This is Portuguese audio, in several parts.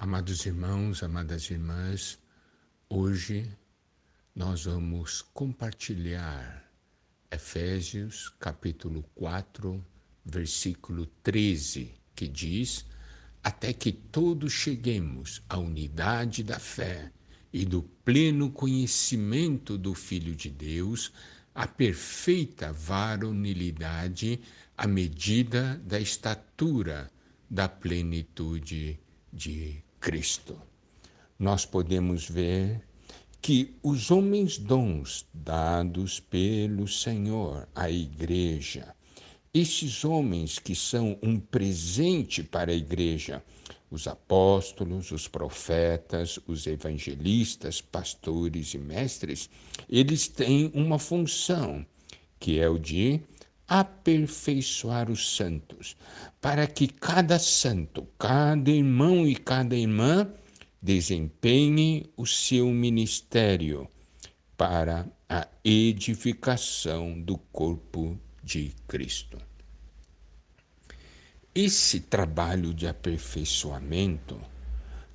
Amados irmãos, amadas irmãs, hoje nós vamos compartilhar Efésios capítulo 4, versículo 13, que diz: Até que todos cheguemos à unidade da fé e do pleno conhecimento do Filho de Deus, à perfeita varonilidade, à medida da estatura da plenitude de Cristo. Nós podemos ver que os homens dons dados pelo Senhor à igreja, esses homens que são um presente para a igreja, os apóstolos, os profetas, os evangelistas, pastores e mestres, eles têm uma função, que é o de aperfeiçoar os santos, para que cada santo, cada irmão e cada irmã desempenhe o seu ministério para a edificação do corpo de Cristo. Esse trabalho de aperfeiçoamento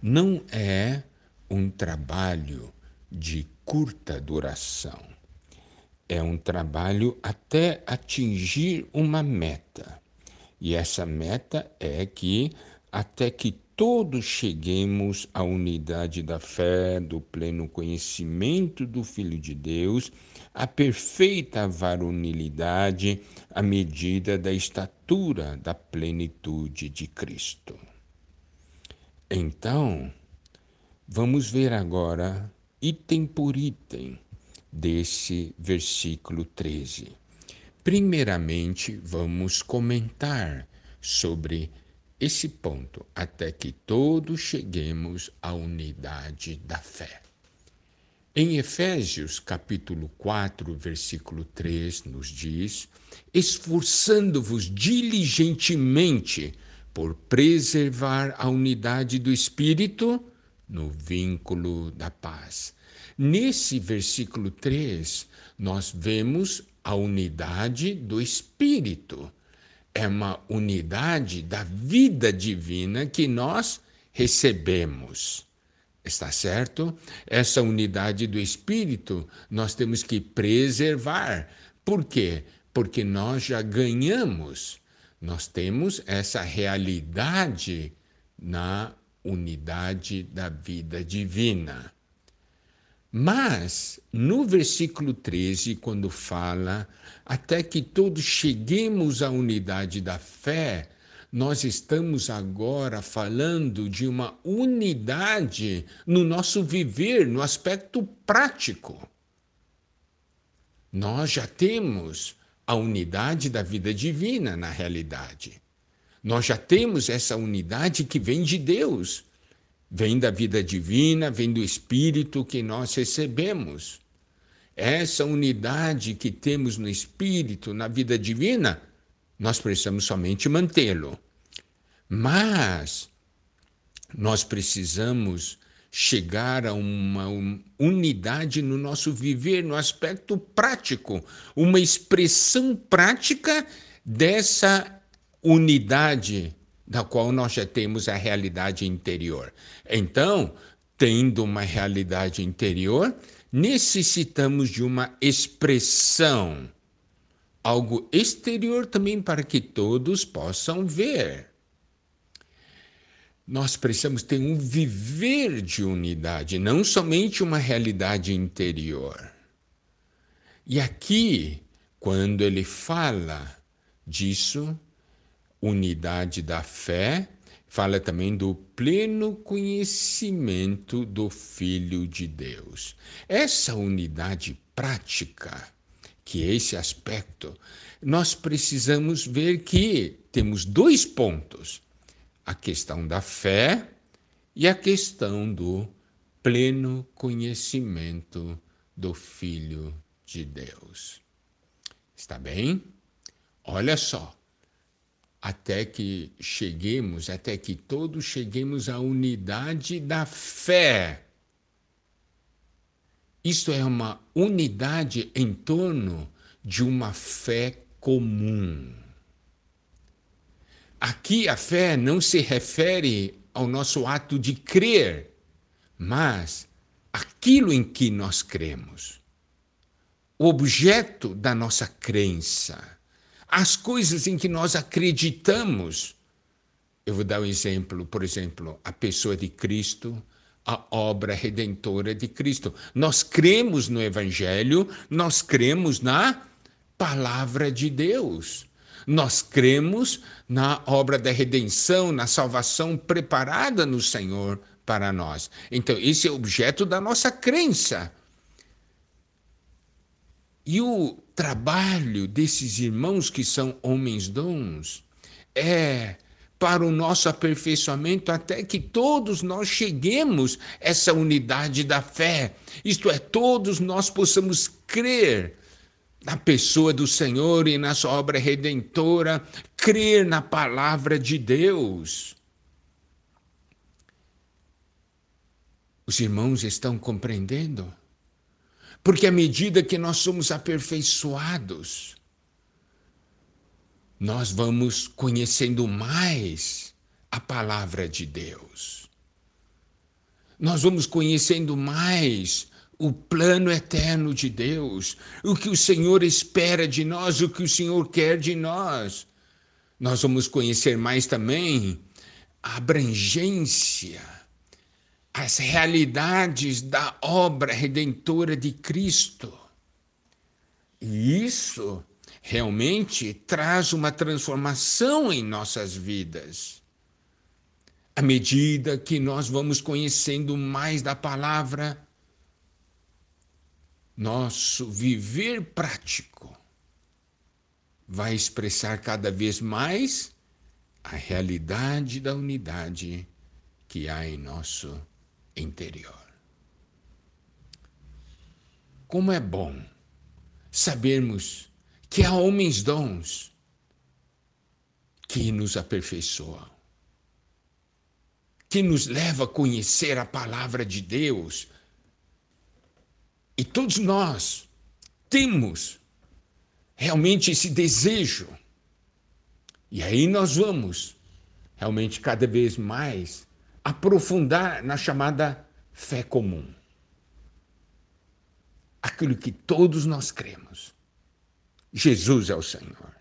não é um trabalho de curta duração é um trabalho até atingir uma meta. E essa meta é que até que todos cheguemos à unidade da fé, do pleno conhecimento do Filho de Deus, à perfeita varonilidade, à medida da estatura da plenitude de Cristo. Então, vamos ver agora, item por item, desse versículo 13. Primeiramente, vamos comentar sobre esse ponto, até que todos cheguemos à unidade da fé. Em Efésios capítulo 4, versículo 3, nos diz: esforçando-vos diligentemente por preservar a unidade do Espírito no vínculo da paz. Nesse versículo 3, nós vemos a unidade do Espírito. É uma unidade da vida divina que nós recebemos. Está certo? Essa unidade do Espírito nós temos que preservar. Por quê? Porque nós já ganhamos. Nós temos essa realidade na unidade da vida divina. Mas, no versículo 13, quando fala, até que todos cheguemos à unidade da fé, nós estamos agora falando de uma unidade no nosso viver, no aspecto prático. Nós já temos a unidade da vida divina na realidade. Nós já temos essa unidade que vem de Deus vem da vida divina, vem do Espírito que nós recebemos. Essa unidade que temos no Espírito, na vida divina, nós precisamos somente mantê-lo. Mas nós precisamos chegar a uma unidade no nosso viver, no aspecto prático, uma expressão prática dessa unidade da qual nós já temos a realidade interior. Então, tendo uma realidade interior, necessitamos de uma expressão, algo exterior também para que todos possam ver. Nós precisamos ter um viver de unidade, não somente uma realidade interior. E aqui, quando ele fala disso, unidade da fé, fala também do pleno conhecimento do Filho de Deus. Essa unidade prática, que é esse aspecto, nós precisamos ver que temos dois pontos: a questão da fé e a questão do pleno conhecimento do Filho de Deus. Está bem? Olha só até que cheguemos, até que todos cheguemos à unidade da fé. Isto é uma unidade em torno de uma fé comum. Aqui a fé não se refere ao nosso ato de crer, mas aquilo em que nós cremos, o objeto da nossa crença, as coisas em que nós acreditamos. Eu vou dar um exemplo, por exemplo, a pessoa de Cristo, a obra redentora de Cristo. Nós cremos no Evangelho, nós cremos na palavra de Deus. Nós cremos na obra da redenção, na salvação preparada no Senhor para nós. Então, esse é objeto da nossa crença. E o trabalho desses irmãos que são homens dons é para o nosso aperfeiçoamento até que todos nós cheguemos a essa unidade da fé. Isto é, todos nós possamos crer na pessoa do Senhor e na sua obra redentora, crer na palavra de Deus. Os irmãos estão compreendendo? Porque à medida que nós somos aperfeiçoados, nós vamos conhecendo mais a palavra de Deus. Nós vamos conhecendo mais o plano eterno de Deus, o que o Senhor espera de nós, o que o Senhor quer de nós. Nós vamos conhecer mais também a abrangência, as realidades da obra redentora de Cristo. E isso realmente traz uma transformação em nossas vidas. À medida que nós vamos conhecendo mais da palavra, nosso viver prático vai expressar cada vez mais a realidade da unidade que há em nosso interior. Como é bom sabermos que há homens dons que nos aperfeiçoam, que nos leva a conhecer a palavra de Deus, e todos nós temos realmente esse desejo. E aí nós vamos realmente cada vez mais aprofundar na chamada fé comum. Aquilo que todos nós cremos. Jesus é o Senhor.